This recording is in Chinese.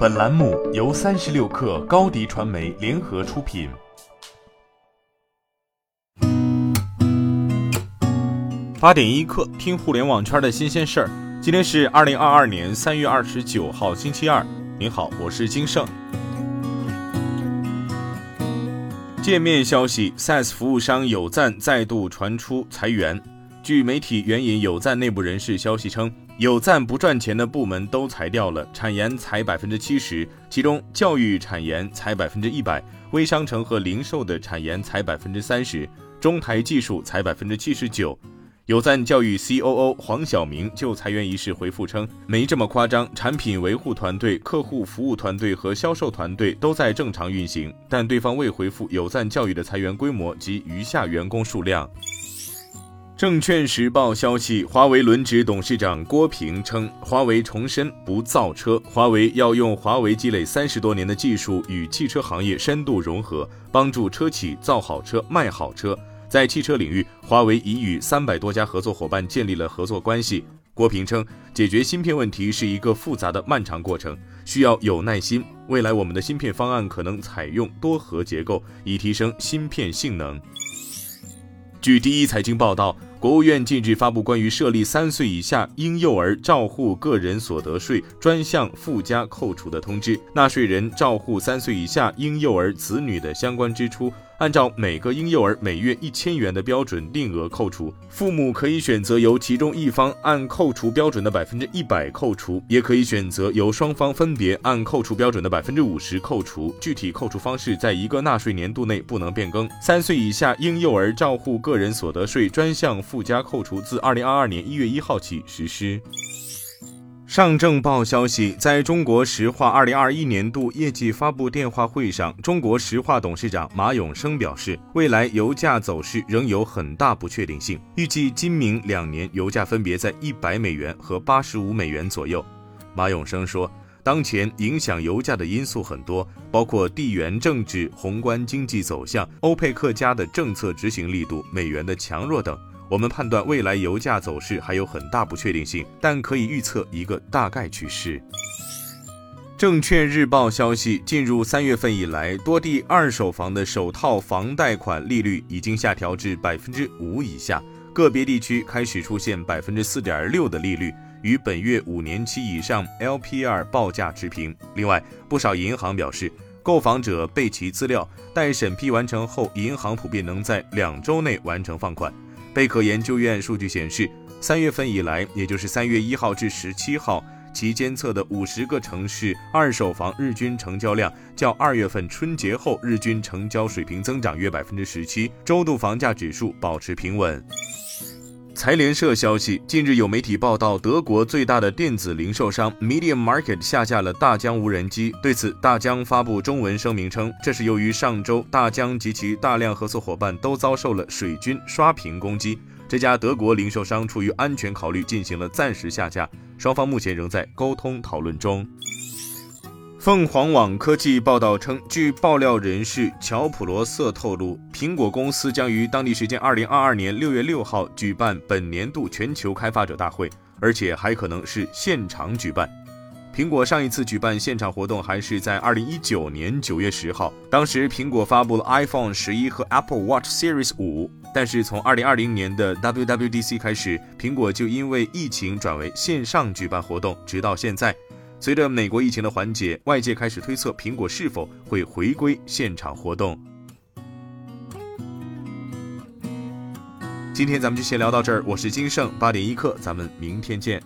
本栏目由三十六氪高低传媒联合出品。八点一刻，听互联网圈的新鲜事儿。今天是二零二二年三月二十九号，星期二。您好，我是金盛。界面消息，SaaS 服务商有赞再度传出裁员。据媒体援引有赞内部人士消息称，有赞不赚钱的部门都裁掉了，产研裁百分之七十，其中教育产研裁百分之一百，微商城和零售的产研裁百分之三十，中台技术裁百分之七十九。有赞教育 C.O.O 黄晓明就裁员一事回复称，没这么夸张，产品维护团队、客户服务团队和销售团队都在正常运行，但对方未回复有赞教育的裁员规模及余下员工数量。证券时报消息，华为轮值董事长郭平称，华为重申不造车，华为要用华为积累三十多年的技术与汽车行业深度融合，帮助车企造好车、卖好车。在汽车领域，华为已与三百多家合作伙伴建立了合作关系。郭平称，解决芯片问题是一个复杂的、漫长过程，需要有耐心。未来我们的芯片方案可能采用多核结构，以提升芯片性能。据第一财经报道。国务院近日发布关于设立三岁以下婴幼儿照护个人所得税专项附加扣除的通知，纳税人照护三岁以下婴幼儿子女的相关支出。按照每个婴幼儿每月一千元的标准定额扣除，父母可以选择由其中一方按扣除标准的百分之一百扣除，也可以选择由双方分别按扣除标准的百分之五十扣除。具体扣除方式在一个纳税年度内不能变更。三岁以下婴幼儿照护个人所得税专项附加扣除自二零二二年一月一号起实施。上证报消息，在中国石化二零二一年度业绩发布电话会上，中国石化董事长马永生表示，未来油价走势仍有很大不确定性，预计今明两年油价分别在一百美元和八十五美元左右。马永生说，当前影响油价的因素很多，包括地缘政治、宏观经济走向、欧佩克家的政策执行力度、美元的强弱等。我们判断未来油价走势还有很大不确定性，但可以预测一个大概趋势。证券日报消息，进入三月份以来，多地二手房的首套房贷款利率已经下调至百分之五以下，个别地区开始出现百分之四点六的利率，与本月五年期以上 LPR 报价持平。另外，不少银行表示，购房者备齐资料，待审批完成后，银行普遍能在两周内完成放款。贝壳研究院数据显示，三月份以来，也就是三月一号至十七号，其监测的五十个城市二手房日均成交量较二月份春节后日均成交水平增长约百分之十七，周度房价指数保持平稳。财联社消息，近日有媒体报道，德国最大的电子零售商 Medium Market 下架了大疆无人机。对此，大疆发布中文声明称，这是由于上周大疆及其大量合作伙伴都遭受了水军刷屏攻击，这家德国零售商出于安全考虑进行了暂时下架，双方目前仍在沟通讨论中。凤凰网科技报道称，据爆料人士乔普罗瑟透露，苹果公司将于当地时间二零二二年六月六号举办本年度全球开发者大会，而且还可能是现场举办。苹果上一次举办现场活动还是在二零一九年九月十号，当时苹果发布了 iPhone 十一和 Apple Watch Series 五。但是从二零二零年的 WWDC 开始，苹果就因为疫情转为线上举办活动，直到现在。随着美国疫情的缓解，外界开始推测苹果是否会回归现场活动。今天咱们就先聊到这儿，我是金盛八点一刻，咱们明天见。